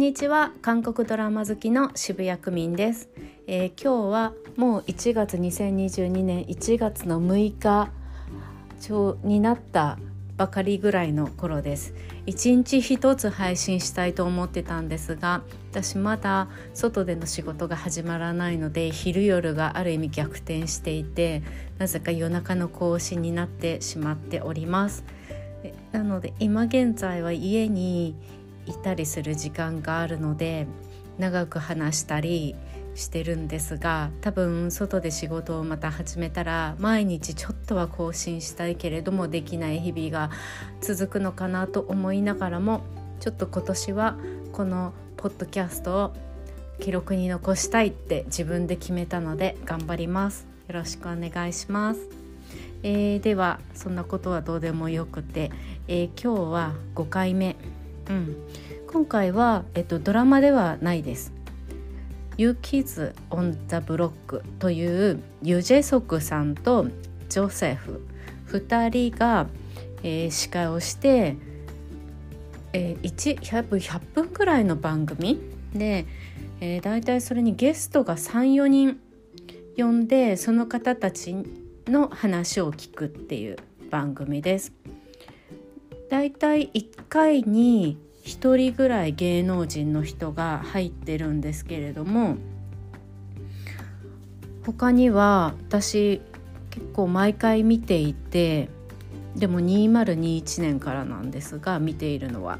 にちは。韓国ドラマ好きの渋谷区民です、えー、今日はもう1月2022年1月の6日になったばかりぐらいの頃です。1日1つ配信したいと思ってたんですが私まだ外での仕事が始まらないので昼夜がある意味逆転していてなぜか夜中の更新になってしまっております。なので今現在は家にいたりする時間があるので長く話したりしてるんですが多分外で仕事をまた始めたら毎日ちょっとは更新したいけれどもできない日々が続くのかなと思いながらもちょっと今年はこのポッドキャストを記録に残したいって自分で決めたので頑張ります。よろしくお願いします、えー、ではそんなことはどうでもよくて、えー、今日は5回目。うん、今回は、えっと、ドラマではないです。ユークイズ・オン・ザ・ブロックというユジェソクさんとチョセホ2人が、えー、司会をして、えー、1 100, 100分くらいの番組？で、えー、大体それにゲストが34人呼んでその方たちの話を聞くっていう番組です。だいたい1回に1人ぐらい芸能人の人が入ってるんですけれども他には私結構毎回見ていてでも2021年からなんですが見ているのは。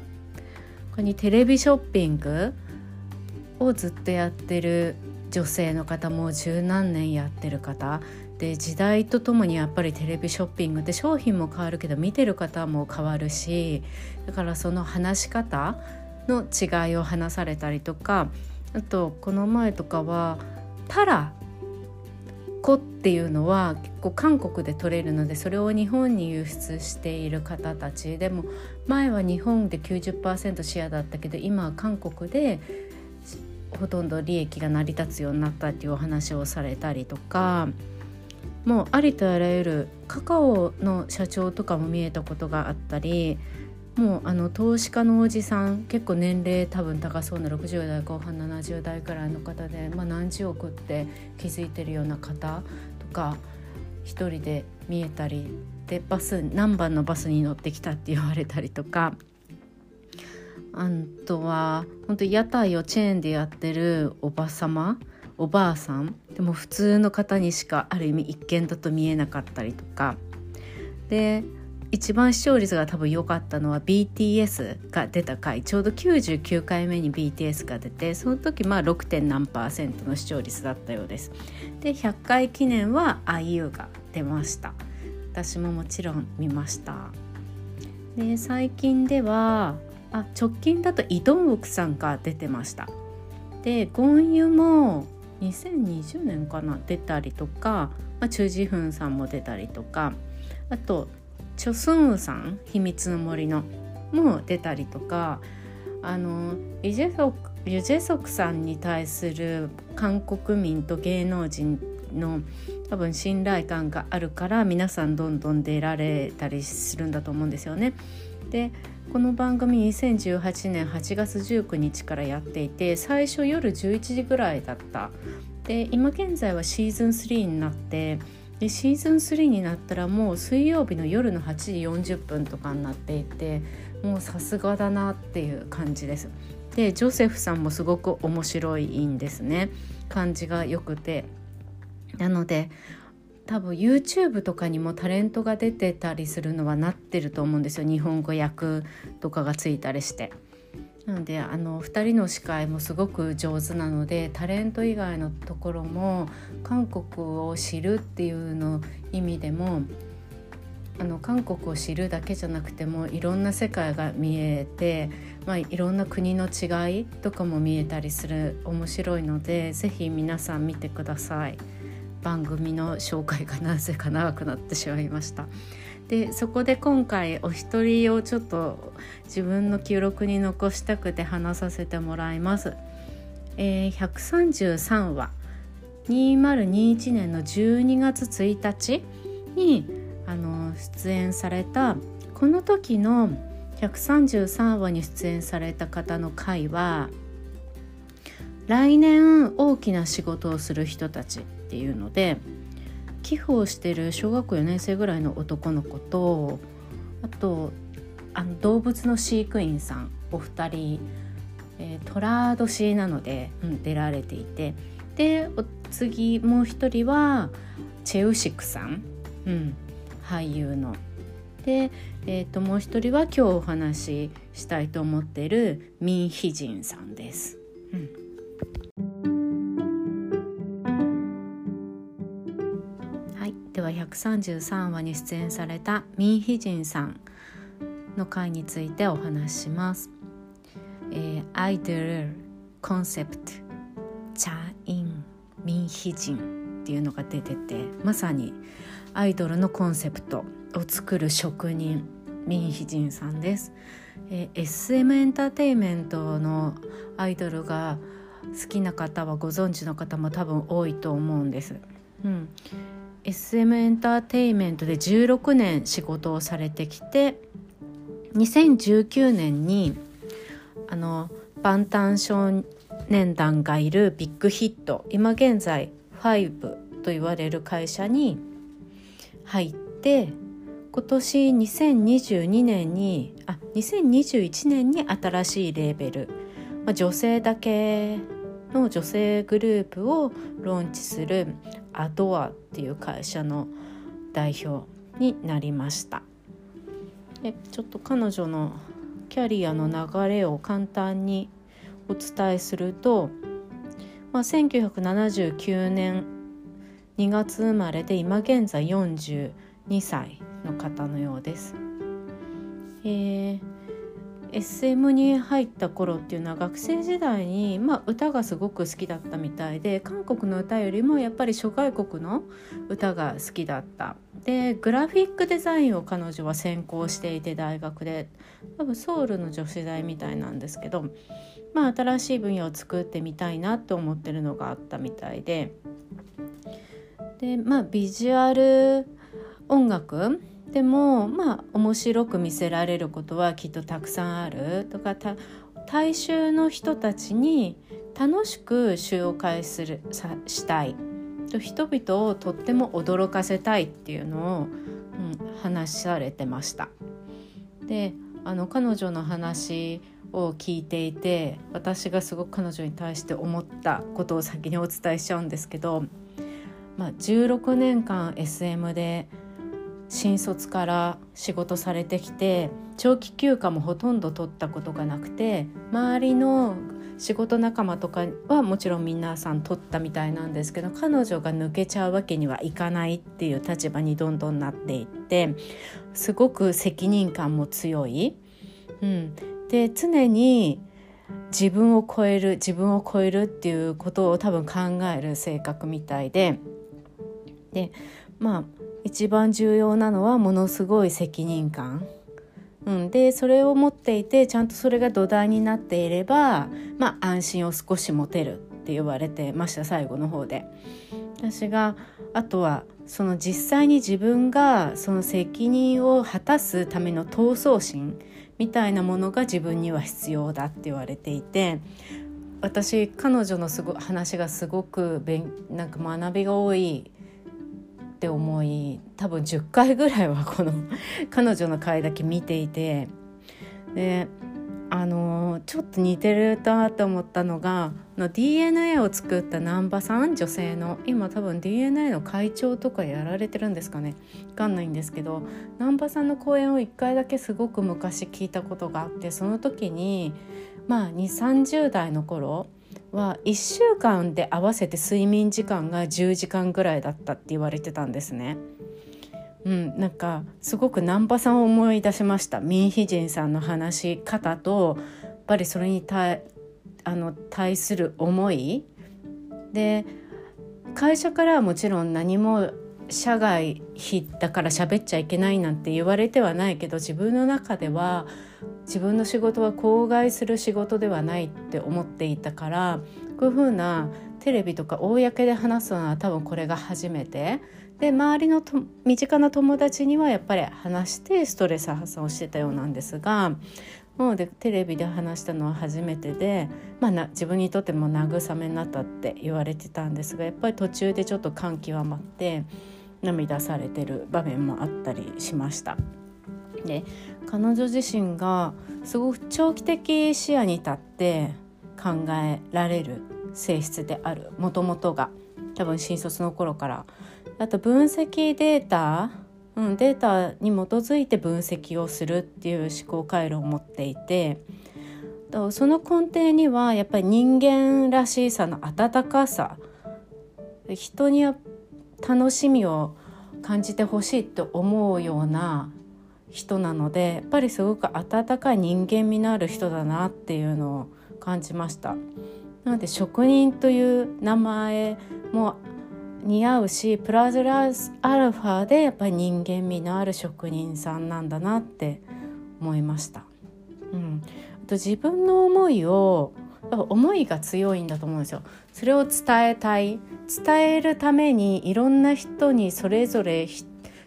他にテレビショッピングをずっとやってる女性の方もう十何年やってる方で時代とともにやっぱりテレビショッピングって商品も変わるけど見てる方も変わるしだからその話し方の違いを話されたりとかあとこの前とかはタラコっていうのは結構韓国で取れるのでそれを日本に輸出している方たちでも前は日本で90%シェアだったけど今は韓国でほとんど利益が成り立つようになったっていうお話をされたりとか。もうありとあらゆるカカオの社長とかも見えたことがあったりもうあの投資家のおじさん結構年齢多分高そうな60代後半70代くらいの方で、まあ、何十億って気づいてるような方とか一人で見えたりでバス何番のバスに乗ってきたって言われたりとかあとは本当屋台をチェーンでやってるおばさまおばあさん。でも普通の方にしかある意味一見だと見えなかったりとか。で一番視聴率が多分良かったのは BTS が出た回。ちょうど99回目に BTS が出てその時まあ 6. 何パーセントの視聴率だったようです。で100回記念は IU が出ました。私ももちろん見ました。で最近ではあ直近だとイ・ドンウクさんが出てました。でゴンユも2020年かな出たりとか、まあ、チュ・ジフンさんも出たりとかあとチョ・スンウさん秘密の森のも出たりとかあのイジェソクユジェソクさんに対する韓国民と芸能人の多分信頼感があるから皆さんどんどん出られたりするんだと思うんですよね。でこの番組2018年8月19日からやっていて最初夜11時ぐらいだった。で今現在はシーズン3になってでシーズン3になったらもう水曜日の夜の8時40分とかになっていてもうさすがだなっていう感じです。でジョセフさんもすごく面白いんですね。感じが良くて。なので多分 YouTube とかにもタレントが出てたりするのはなってると思うんですよ日本語訳とかがついたりして。なのであの2人の司会もすごく上手なのでタレント以外のところも韓国を知るっていうの意味でもあの韓国を知るだけじゃなくてもいろんな世界が見えて、まあ、いろんな国の違いとかも見えたりする面白いので是非皆さん見てください。番組の紹介がなぜか長くなってしまいました。でそこで今回お一人をちょっと自分の記録に残したくて話させてもらいます。えー、133話2021年の12月1日にあの出演されたこの時の133話に出演された方の回は来年大きな仕事をする人たちていうので寄付をしてる小学校4年生ぐらいの男の子とあとあの動物の飼育員さんお二人、えー、虎年なので、うん、出られていてで次もう一人はチェウシクさん、うん、俳優の。で、えー、ともう一人は今日お話ししたいと思っているミン・ヒジンさんです。うんでは133話に出演されたミン・ヒジンさんの回についてお話しします。えー、アイドルコンセプトチャインミン・ヒジンっていうのが出ててまさにアイドルのコンセプトを作る職人ミン・ヒジンさんです、えー、SM エンターテインメントのアイドルが好きな方はご存知の方も多分多いと思うんです、うん、SM エンターテインメントで16年仕事をされてきて2019年にあの防弾少年団がいるビッグヒット今現在 HYBEと言われる会社に入って今年2022年にあ2021年に新しいレーベル、まあ、女性だけの女性グループをローンチするアドアっていう会社の代表になりましたでちょっと彼女のキャリアの流れを簡単にお伝えすると、まあ、1979年2月生まれで今現在42歳の方のようです。えー SM に入った頃っていうのは学生時代に、まあ、歌がすごく好きだったみたいで韓国の歌よりもやっぱり諸外国の歌が好きだった。でグラフィックデザインを彼女は専攻していて大学で多分ソウルの女子大みたいなんですけど、まあ、新しい分野を作ってみたいなと思ってるのがあったみたいで。で、まあ、ビジュアル音楽でもまあ面白く見せられることはきっとたくさんあるとか大衆の人たちに楽しく紹介するさしたいと人々をとっても驚かせたいっていうのを、うん、話されてました。であの彼女の話を聞いていて私がすごく彼女に対して思ったことを先にお伝えしちゃうんですけど、まあ、16年間 SM で新卒から仕事されてきて長期休暇もほとんど取ったことがなくて周りの仕事仲間とかはもちろん皆さん取ったみたいなんですけど彼女が抜けちゃうわけにはいかないっていう立場にどんどんなっていってすごく責任感も強い。うん、で常に自分を超える自分を超えるっていうことを多分考える性格みたいででまあ一番重要なのはものすごい責任感。うん、でそれを持っていてちゃんとそれが土台になっていれば、まあ、安心を少し持てるって言われてました最後の方で。私があとはその実際に自分がその責任を果たすための闘争心みたいなものが自分には必要だって言われていて私彼女のすご話がすごくなんか学びが多いって思い多分10回ぐらいはこの 彼女の回だけ見ていてであのちょっと似てるなと思ったのがの DNA を作った難波さん女性の今多分 DNA の会長とかやられてるんですかね。分かんないんですけど難波さんの講演を1回だけすごく昔聞いたことがあってその時にまあ2 3 0代の頃は1週間で合わせて睡眠時間が10時間ぐらいだったって言われてたんですね。うん、なんかすごく難波さんを思い出しましたミン・ヒジンさんの話し方とやっぱりそれに対あの対する思いで会社からはもちろん何も社外費だから喋っちゃいけないなんて言われてはないけど自分の中では自分の仕事は口外する仕事ではないって思っていたからこういうふうなテレビとか公で話すのは多分これが初めて。で周りのと身近な友達にはやっぱり話してストレス発散をしてたようなんですがもうでテレビで話したのは初めてで、まあ、な自分にとっても慰めになったって言われてたんですがやっぱり途中でちょっと感極まって涙されてる場面もあったりしました。で彼女自身がすごく長期的視野に立って考えられる性質である。もともとが。多分新卒の頃から。あと分析データ、うん、データに基づいて分析をするっていう思考回路を持っていて。その根底にはやっぱり人間らしさの温かさ。人にやっ楽しみを感じてほしいと思うような人なのでやっぱりすごく温かい人間味のある人だなっていうのを感じましたなので職人という名前も似合うしプラスアルファでやっぱり人間味のある職人さんなんだなって思いました。うん、あと自分の思いを思いが強いんだと思うんですよ。それを伝えたい。伝えるためにいろんな人にそれぞれ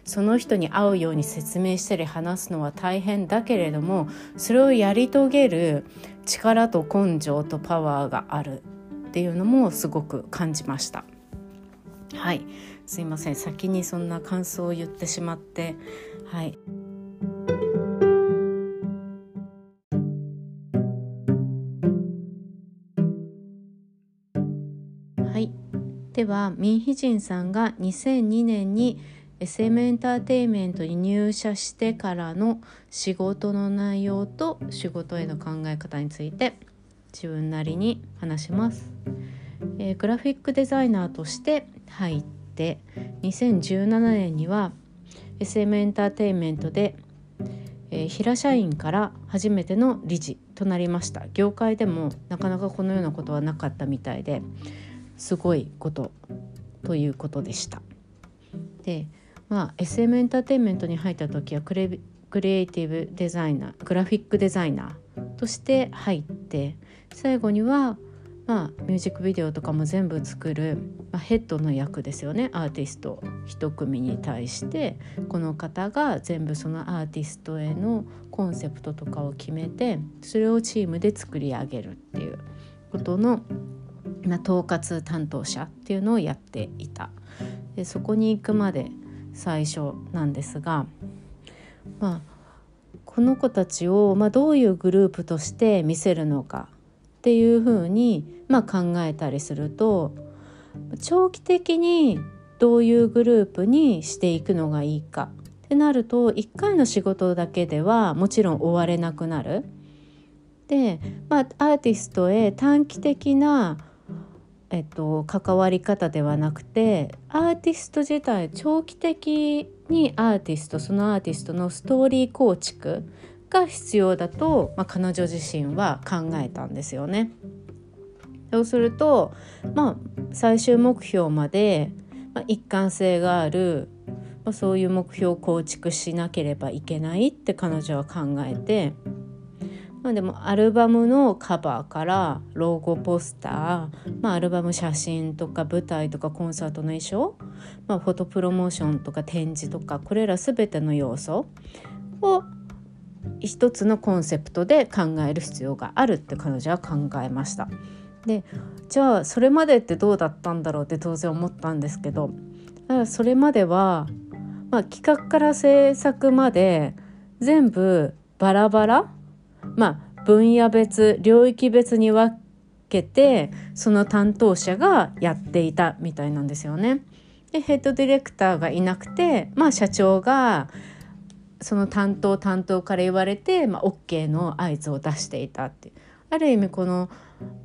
その人に合うように説明したり話すのは大変だけれどもそれをやり遂げる力と根性とパワーがある。っていうのもすごく感じました。はい。すいません。先にそんな感想を言ってしまって。はい。ではミンヒジンさんが2002年に SM エンターテインメントに入社してからの仕事の内容と仕事への考え方について自分なりに話します。えー、グラフィックデザイナーとして入って2017年には SM エンターテインメントで、えー、平社員から初めての理事となりました業界でもなかなかこのようなことはなかったみたいですごいことということでした。でまあ SM エンターテインメントに入った時はクレクリエイティブデザイナーグラフィックデザイナーとして入って最後にはまあ、ミュージックビデオとかも全部作る、まあ、ヘッドの役ですよねアーティスト一組に対してこの方が全部そのアーティストへのコンセプトとかを決めてそれをチームで作り上げるっていうことの、まあ、統括担当者っていうのをやっていたでそこに行くまで最初なんですがまあこの子たちを、まあ、どういうグループとして見せるのかっていうふうに、まあ、考えたりすると長期的にどういうグループにしていくのがいいかってなると1回の仕事だけではもちろん終われなくなる。で、まあ、アーティストへ短期的なえっと、関わり方ではなくてアーティスト自体長期的にアーティストそのアーティストのストーリー構築が必要だと、まあ、彼女自身は考えたんですよね。そうすると、まあ、最終目標まで、まあ、一貫性がある、まあ、そういう目標を構築しなければいけないって彼女は考えて、まあ、でもアルバムのカバーからロゴポスター、まあ、アルバム写真とか舞台とかコンサートの衣装、まあ、フォトプロモーションとか展示とかこれら全ての要素を一つのコンセプトで考える必要があるって彼女は考えました。でじゃあそれまでってどうだったんだろうって当然思ったんですけどそれまでは、まあ、企画から制作まで全部バラバラ、まあ、分野別領域別に分けてその担当者がやっていたみたいなんですよね。でヘッドディレクターがいなくて、まあ、社長がその担当担当から言われて、まあ、OK の合図を出していたってある意味この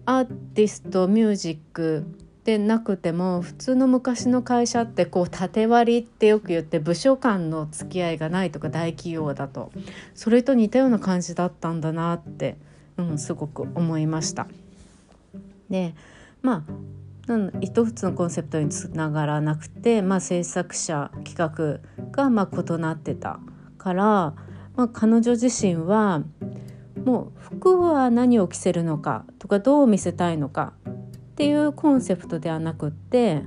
アーティストミュージックでなくても普通の昔の会社ってこう縦割りってよく言って部署間の付き合いがないとか大企業だとそれと似たような感じだったんだなって、うん、すごく思いました。でまあ一つのコンセプトにつながらなくて、まあ、制作者企画がまあ異なってたから、まあ、彼女自身はもう服は何を着せるのかとかどう見せたいのかっていうコンセプトではなくって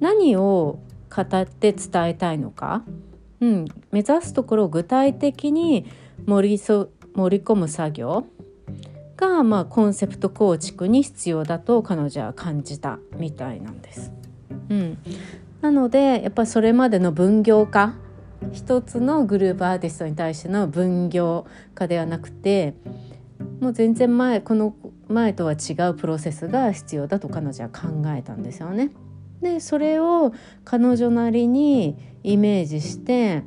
何を語って伝えたいのか、うん、目指すところを具体的に盛りそ盛り込む作業が、まあ、コンセプト構築に必要だと彼女は感じたみたいなんです。うん、なのでやっぱそれまでの分業化。一つのグループアーティストに対しての分業化ではなくてもう全然前この前とは違うプロセスが必要だと彼女は考えたんですよね。でそれを彼女なりにイメージして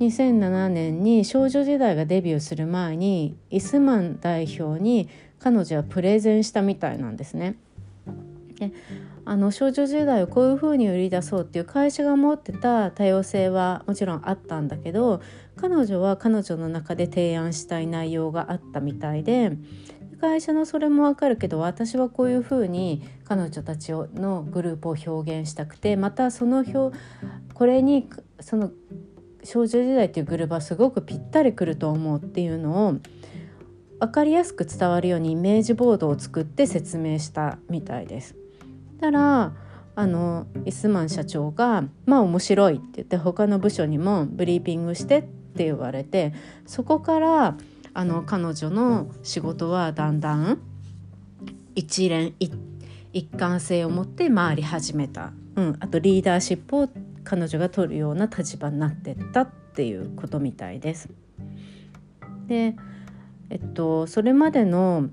2007年に少女時代がデビューする前にイスマン代表に彼女はプレゼンしたみたいなんですね。であの少女時代をこういうふうに売り出そうっていう会社が持ってた多様性はもちろんあったんだけど彼女は彼女の中で提案したい内容があったみたいで会社のそれもわかるけど私はこういうふうに彼女たちのグループを表現したくてまたその表これにその少女時代っていうグループはすごくぴったりくると思うっていうのを分かりやすく伝わるようにイメージボードを作って説明したみたいです。たらあのイスマン社長が「まあ面白い」って言って他の部署にもブリーピングしてって言われてそこからあの彼女の仕事はだんだん一連一貫性を持って回り始めた、うん、あとリーダーシップを彼女が取るような立場になってったっていうことみたいです。でえっとそれまでの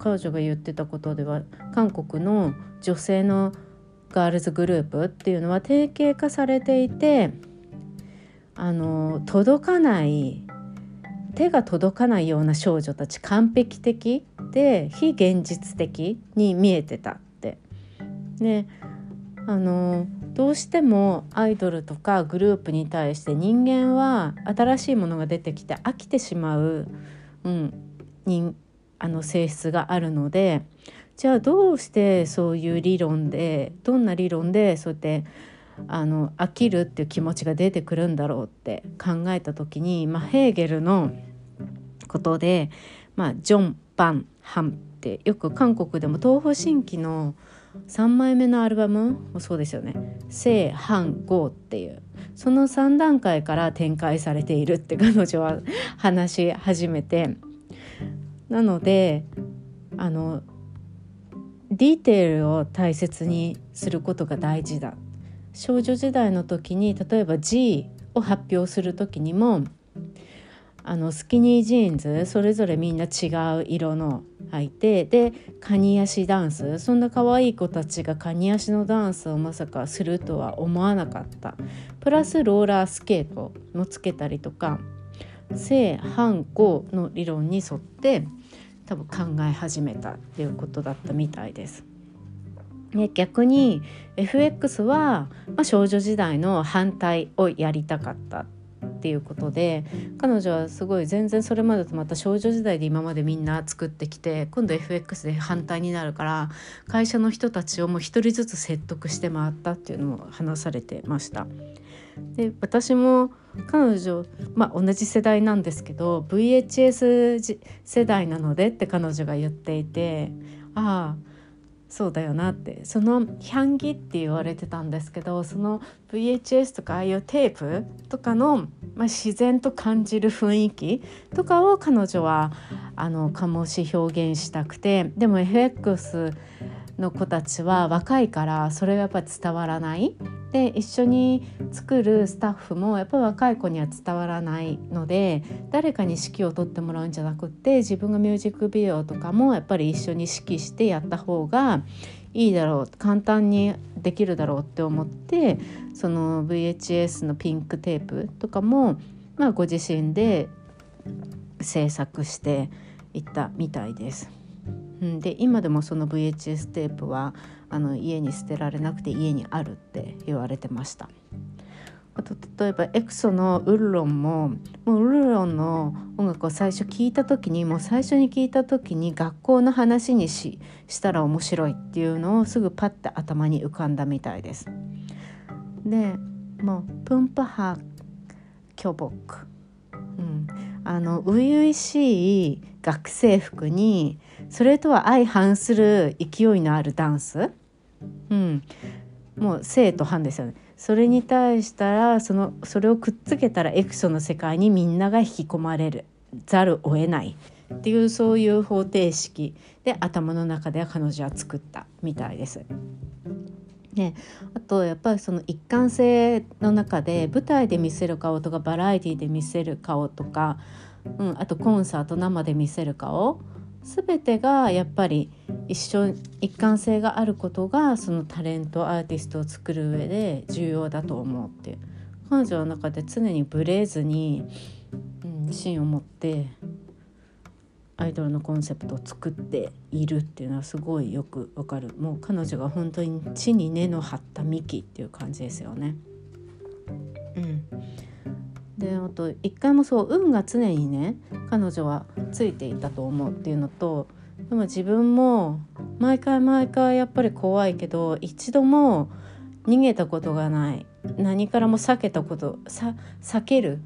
彼女が言ってたことでは韓国の女性のガールズグループっていうのは定型化されていてあの届かない手が届かないような少女たち完璧的で非現実的に見えてたって。であのどうしてもアイドルとかグループに対して人間は新しいものが出てきて飽きてしまう、うん、人あの性質があるのでじゃあどうしてそういう理論でどんな理論でそうやってあの飽きるっていう気持ちが出てくるんだろうって考えた時に、まあ、ヘーゲルのことで、まあ、ジョン・バン・ハンってよく韓国でも東方神起の3枚目のアルバムもそうですよね「正反合」っていう。その3段階から展開されているって彼女は話し始めて。なのであのディテールを大切にすることが大事だ。少女時代の時に例えば G を発表する時にもあのスキニージーンズそれぞれみんな違う色の履いてでカニ足ダンスそんな可愛い子たちがカニ足のダンスをまさかするとは思わなかったプラスローラースケートもつけたりとか正反抗の理論に沿って多分考え始めたっていうことだったみたいです。ね、逆に FX は、まあ、少女時代の反対をやりたかったっていうことで彼女はすごい全然それまでとまた少女時代で今までみんな作ってきて今度 FX で反対になるから会社の人たちをもう一人ずつ説得して回ったっていうのを話されてました。で私も彼女、まあ、同じ世代なんですけど VHS 世代なのでって彼女が言っていてああそうだよなって。その「ヒャンギ」って言われてたんですけどその VHS とかああいうテープとかの、まあ、自然と感じる雰囲気とかを彼女はあの醸し表現したくて。でも FX の子たちは若いからそれがやっぱり伝わらないで一緒に作るスタッフもやっぱり若い子には伝わらないので誰かに指揮を取ってもらうんじゃなくって自分がミュージックビデオとかもやっぱり一緒に指揮してやった方がいいだろう簡単にできるだろうって思ってその VHS のピンクテープとかも、まあ、ご自身で制作していったみたいです。うん、で今でもその VHS テープはあの家に捨てられなくて家にあるって言われてました。あと例えばエクソのウルロンももうウルロンの音楽を最初聞いた時にもう最初に聞いた時に学校の話にししたら面白いっていうのをすぐパッて頭に浮かんだみたいです。でもうプンパハ巨木、うん、あの初々しい学生服にそれとは相反する勢いのあるダンス、うん、もう正と反ですよね。それに対したらそのそれをくっつけたらエクソの世界にみんなが引き込まれる。ざるを得ない。っていうそういう方程式。で頭の中では彼女は作った。みたいです。ね、あとやっぱりその一貫性の中で舞台で見せる顔とかバラエティで見せる顔とか、うん、あとコンサート生で見せる顔。全てがやっぱり一緒一貫性があることがそのタレントアーティストを作る上で重要だと思うっていう。彼女の中で常にブレずに、うん、芯を持ってアイドルのコンセプトを作っているっていうのはすごいよくわかる。もう彼女が本当に地に根の張った幹っていう感じですよね。うん、であと一回もそう運が常にね彼女はついていたと思うっていうのとでも自分も毎回毎回やっぱり怖いけど一度も逃げたことがない何からも避けたことさ避ける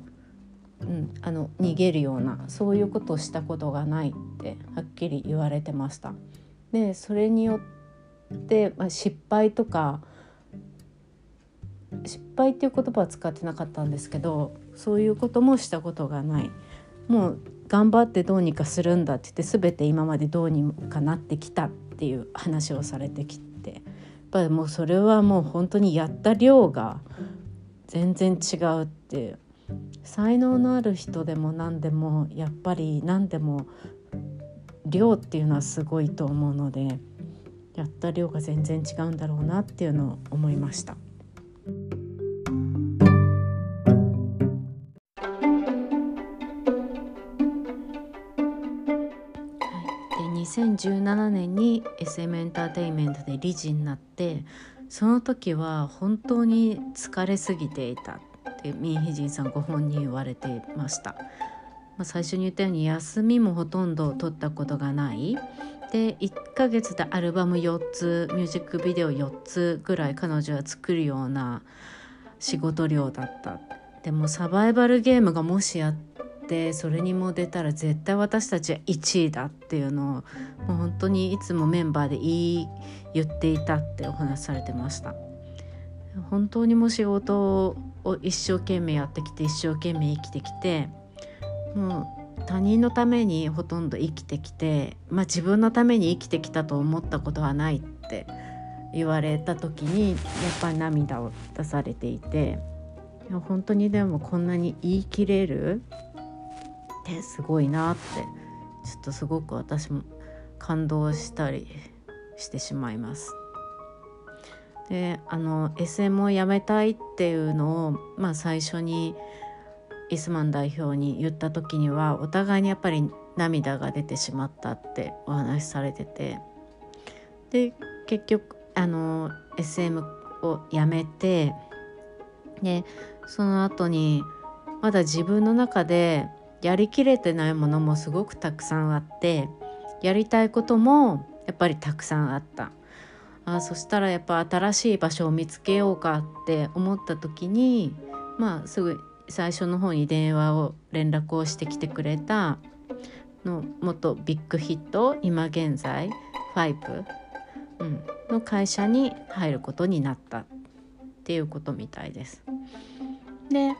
うん、あの逃げるようなそういうことをしたことがないってはっきり言われてました。でそれによって、まあ、失敗とか失敗っていう言葉は使ってなかったんですけどそういうこともしたことがない。もう頑張ってどうにかするんだって言って全て今までどうにかなってきたっていう話をされてきて。やっぱりもうそれはもう本当にやった量が全然違うって。才能のある人でも何でもやっぱり何でも量っていうのはすごいと思うのでやった量が全然違うんだろうなっていうのを思いました。2017年に SM エンターテインメントで理事になってその時は本当に疲れすぎていたってミン・ヒジンさんご本人言われてました、まあ、最初に言ったように休みもほとんど取ったことがない。で1ヶ月でアルバム4つミュージックビデオ4つぐらい彼女は作るような仕事量だった。でもサバイバルゲームがもしやってそれにも出たら絶対私たちは1位だっていうのをもう本当にいつもメンバーで言い言っていたってお話されてました。本当にも仕事を一生懸命やってきて一生懸命生きてきてもう他人のためにほとんど生きてきて、まあ、自分のために生きてきたと思ったことはないって言われた時にやっぱり涙を出されていて本当にでもこんなに言い切れるてすごいなってちょっとすごく私も感動したりしてしまいます。であの SM をやめたいっていうのを、まあ、最初にイスマン代表に言った時にはお互いにやっぱり涙が出てしまったってお話しされててで結局あの SM をやめてでその後にまだ自分の中でやりきれてないものもすごくたくさんあってやりたいこともやっぱりたくさんあった。あそしたらやっぱ新しい場所を見つけようかって思った時にまあすぐ最初の方に電話を連絡をしてきてくれたの元ビッグヒット今現在 HYBE、うん、の会社に入ることになったっていうことみたいです。で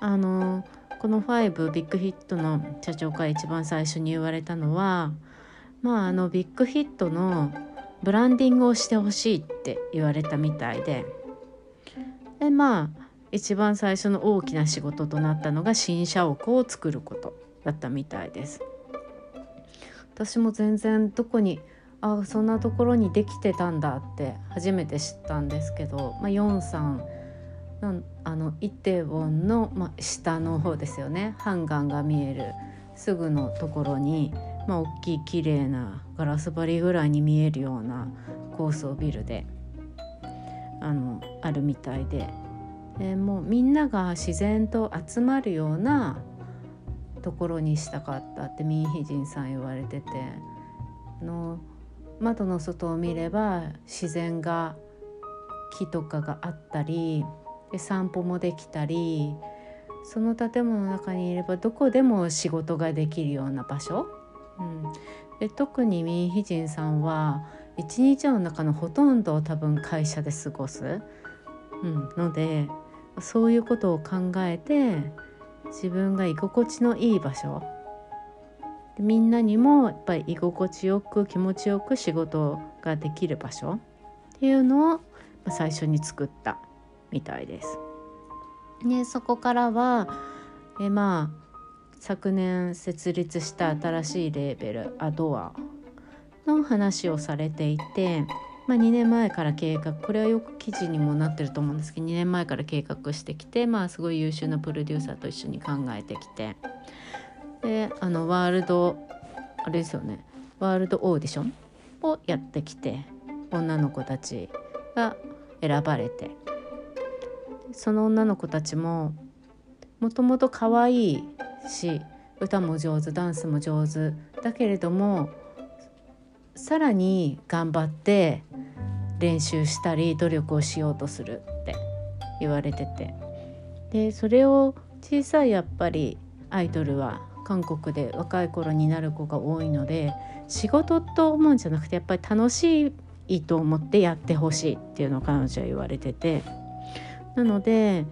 あのこの HYBE、ビッグヒットの社長から一番最初に言われたのはまああのビッグヒットのブランディングをしてほしいって言われたみたいででまあ一番最初の大きな仕事となったのが新社屋を作ることだったみたいです。私も全然どこにあそんなところにできてたんだって初めて知ったんですけど、まあ、4 3あのイテウォンの、まあ、下の方ですよね。ハンガンが見える。すぐのところに、まあ、大きい綺麗なガラス張りぐらいに見えるような高層ビルであのあるみたいで、え、もうみんなが自然と集まるようなところにしたかったってミン・ヒジンさん言われてて。の窓の外を見れば自然が木とかがあったりで散歩もできたりその建物の中にいればどこでも仕事ができるような場所。うん、で特にミン・ヒジンさんは一日の中のほとんどを多分会社で過ごす、うん、のでそういうことを考えて自分が居心地のいい場所。みんなにもやっぱり居心地よく気持ちよく仕事ができる場所っていうのを最初に作った。みたいです。でそこからはえまあ昨年設立した新しいレーベルアドアの話をされていて、まあ、2年前から計画これはよく記事にもなってると思うんですけど2年前から計画してきて、まあ、すごい優秀なプロデューサーと一緒に考えてきてであのワールドあれですよねワールドオーディションをやってきて女の子たちが選ばれてその女の子たちももともと可愛いし歌も上手ダンスも上手だけれどもさらに頑張って練習したり努力をしようとするって言われてて。でそれを小さいやっぱりアイドルは韓国で若い頃になる子が多いので仕事と思うんじゃなくてやっぱり楽しいと思ってやってほしいっていうのを彼女は言われてて。なので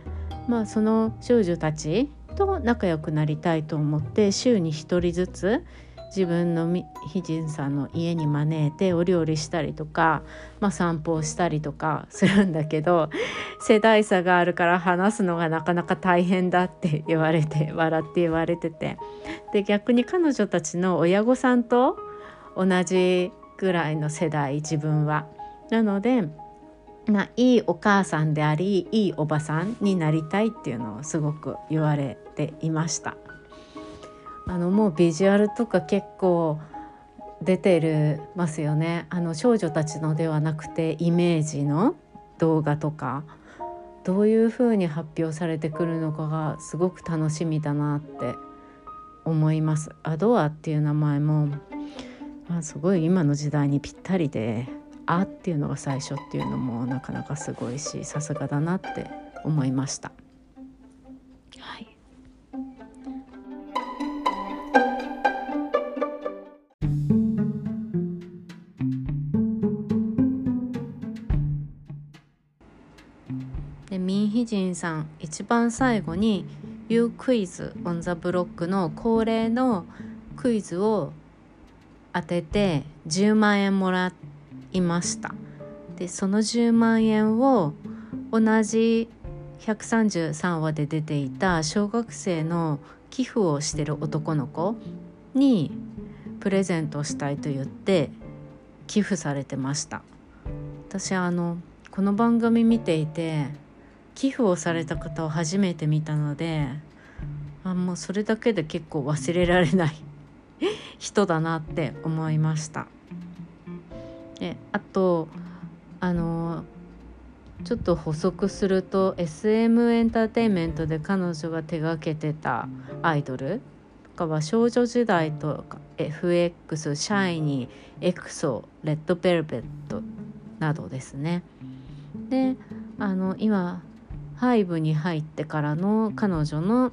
まあその少女たちと仲良くなりたいと思って週に1人ずつ自分のヒジンさんの家に招いてお料理したりとか、まあ、散歩をしたりとかするんだけど世代差があるから話すのがなかなか大変だって言われて笑って言われててで逆に彼女たちの親御さんと同じぐらいの世代自分は。なのでま、いいお母さんでありいいおばさんになりたいっていうのをすごく言われていました。あのもうビジュアルとか結構出てるますよね。あの少女たちのではなくてイメージの動画とか。どういうふうに発表されてくるのかがすごく楽しみだなって思います。アドアっていう名前も、まあ、すごい今の時代にぴったりで。あっていうのが最初っていうのもなかなかすごいしさすがだなって思いました。はい、でミン・ヒジンさん一番最後に「You Quiz on the Block」の恒例のクイズを当てて10万円もらっていましたでその10万円を同じ133話で出ていた小学生の寄付をしてる男の子にプレゼントしたいと言って寄付されてました私あのこの番組見ていて寄付をされた方を初めて見たのであもうそれだけで結構忘れられない人だなって思いました。であとあのちょっと補足すると SM エンターテインメントで彼女が手がけてたアイドルとかは少女時代とか FX シャイニーエクソレッドベルベットなどですね。であの今ハイブに入ってからの彼女の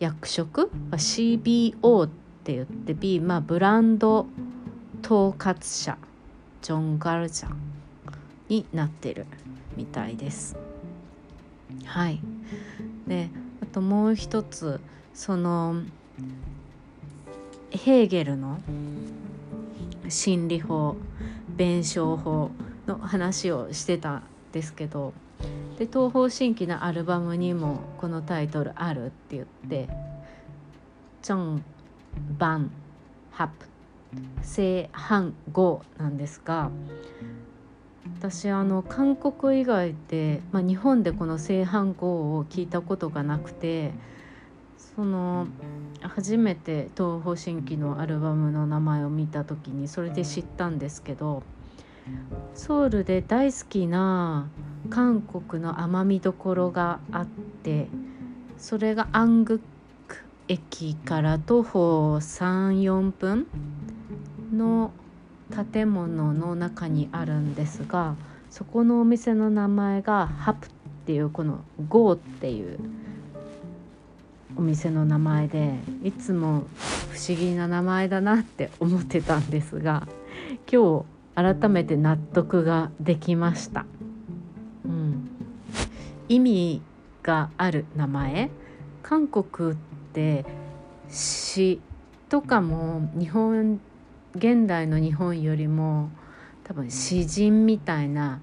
役職は CBO って言って B まあブランド統括者ジョン・ガルジャンになってるみたいです。はいであともう一つそのヘーゲルの心理法弁証法の話をしてたんですけどで東方神起のアルバムにもこのタイトルあるって言って「チョン・バン・ハプ」正反語なんですが私あの韓国以外で、まあ、日本でこの正反語を聞いたことがなくてその初めて東方神起のアルバムの名前を見た時にそれで知ったんですけどソウルで大好きな韓国の甘みどころがあってそれがアングック駅から徒歩34分の建物の中にあるんですがそこのお店の名前がハプっていうこの「ゴー」っていうお店の名前でいつも不思議な名前だなって思ってたんですが今日改めて納得ができました。うん、意味がある名前韓国って詩とかも日本現代の日本よりも多分詩人みたいな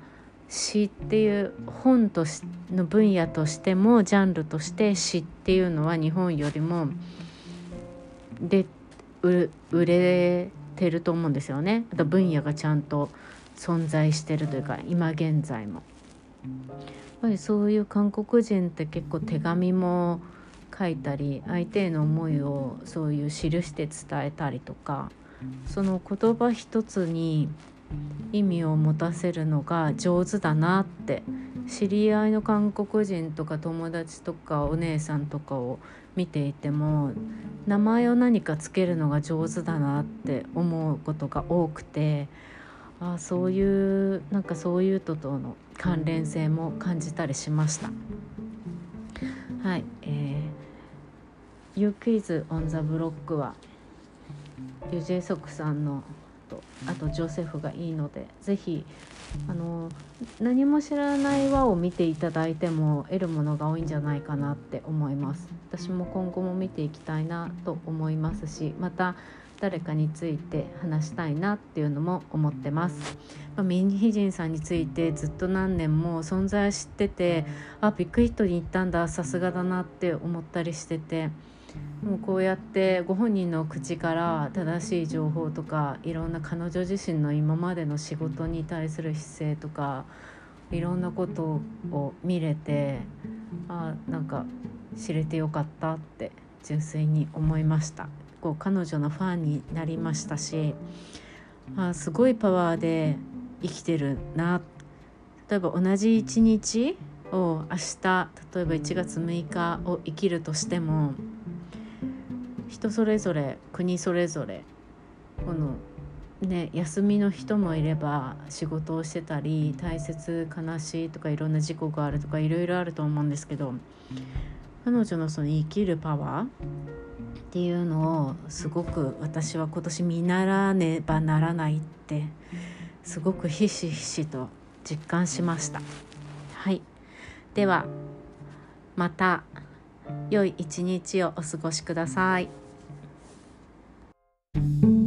詩っていう本としの分野としてもジャンルとして詩っていうのは日本よりもで売れてると思うんですよね。あと分野がちゃんと存在してるというか今現在も。やっぱりそういう韓国人って結構手紙も書いたり相手への思いをそういう記して伝えたりとかその言葉一つに意味を持たせるのが上手だなって知り合いの韓国人とか友達とかお姉さんとかを見ていても名前を何かつけるのが上手だなって思うことが多くてあそういうなんかそういうととの関連性も感じたりしました。はい、えー、You Quiz on the Block はユジェソクさんのとあとジョセフがいいのでぜひあの何も知らない輪を見ていただいても得るものが多いんじゃないかなって思います私も今後も見ていきたいなと思いますしまた誰かについて話したいなっていうのも思ってます。まあ、ミンヒジンさんについてずっと何年も存在知っててあビッグヒットに行ったんださすがだなって思ったりしてて。もうこうやってご本人の口から正しい情報とかいろんな彼女自身の今までの仕事に対する姿勢とかいろんなことを見れてあなんか知れてよかったって純粋に思いました。こう彼女のファンになりましたしあすごいパワーで生きてるな。例えば同じ一日を明日例えば1月6日を生きるとしても人それぞれ国それぞれこのね休みの人もいれば仕事をしてたり大切悲しいとかいろんな事故があるとかいろいろあると思うんですけど彼女のその生きるパワーっていうのをすごく私は今年見習わねばならないってすごくひしひしと実感しました。はいではまた良い一日をお過ごしください。thank you